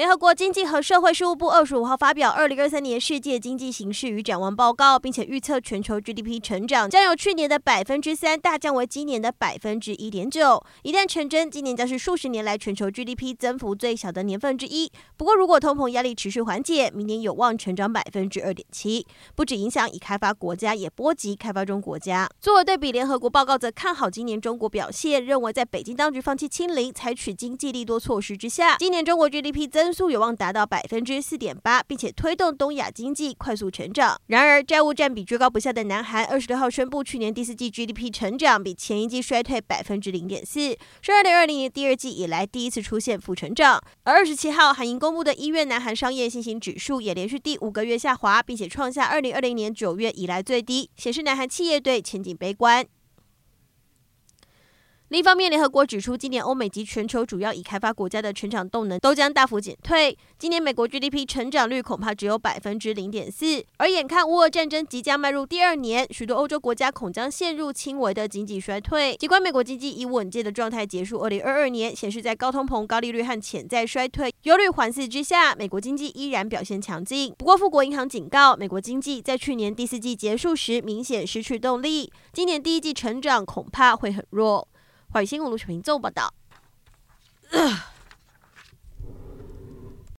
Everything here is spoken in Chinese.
联合国经济和社会事务部二十五号发表《二零二三年世界经济形势与展望报告》，并且预测全球 GDP 成长将由去年的百分之三大降为今年的百分之一点九。一旦成真，今年将是数十年来全球 GDP 增幅最小的年份之一。不过，如果通膨压力持续缓解，明年有望成长百分之二点七。不止影响已开发国家，也波及开发中国家。作为对比，联合国报告则看好今年中国表现，认为在北京当局放弃清零、采取经济利多措施之下，今年中国 GDP 增增速有望达到百分之四点八，并且推动东亚经济快速成长。然而，债务占比居高不下的南韩二十六号宣布，去年第四季 GDP 成长比前一季衰退百分之零点四，是二零二零年第二季以来第一次出现负成长。而二十七号，韩银公布的一月南韩商业信心指数也连续第五个月下滑，并且创下二零二零年九月以来最低，显示南韩企业对前景悲观。另一方面，联合国指出，今年欧美及全球主要已开发国家的成长动能都将大幅减退。今年美国 GDP 成长率恐怕只有百分之零点四，而眼看乌俄战争即将迈入第二年，许多欧洲国家恐将陷入轻微的经济衰退。尽管美国经济以稳健的状态结束二零二二年，显示在高通膨、高利率和潜在衰退忧虑环伺之下，美国经济依然表现强劲。不过，富国银行警告，美国经济在去年第四季结束时明显失去动力，今年第一季成长恐怕会很弱。华语新闻卢雪平做报道。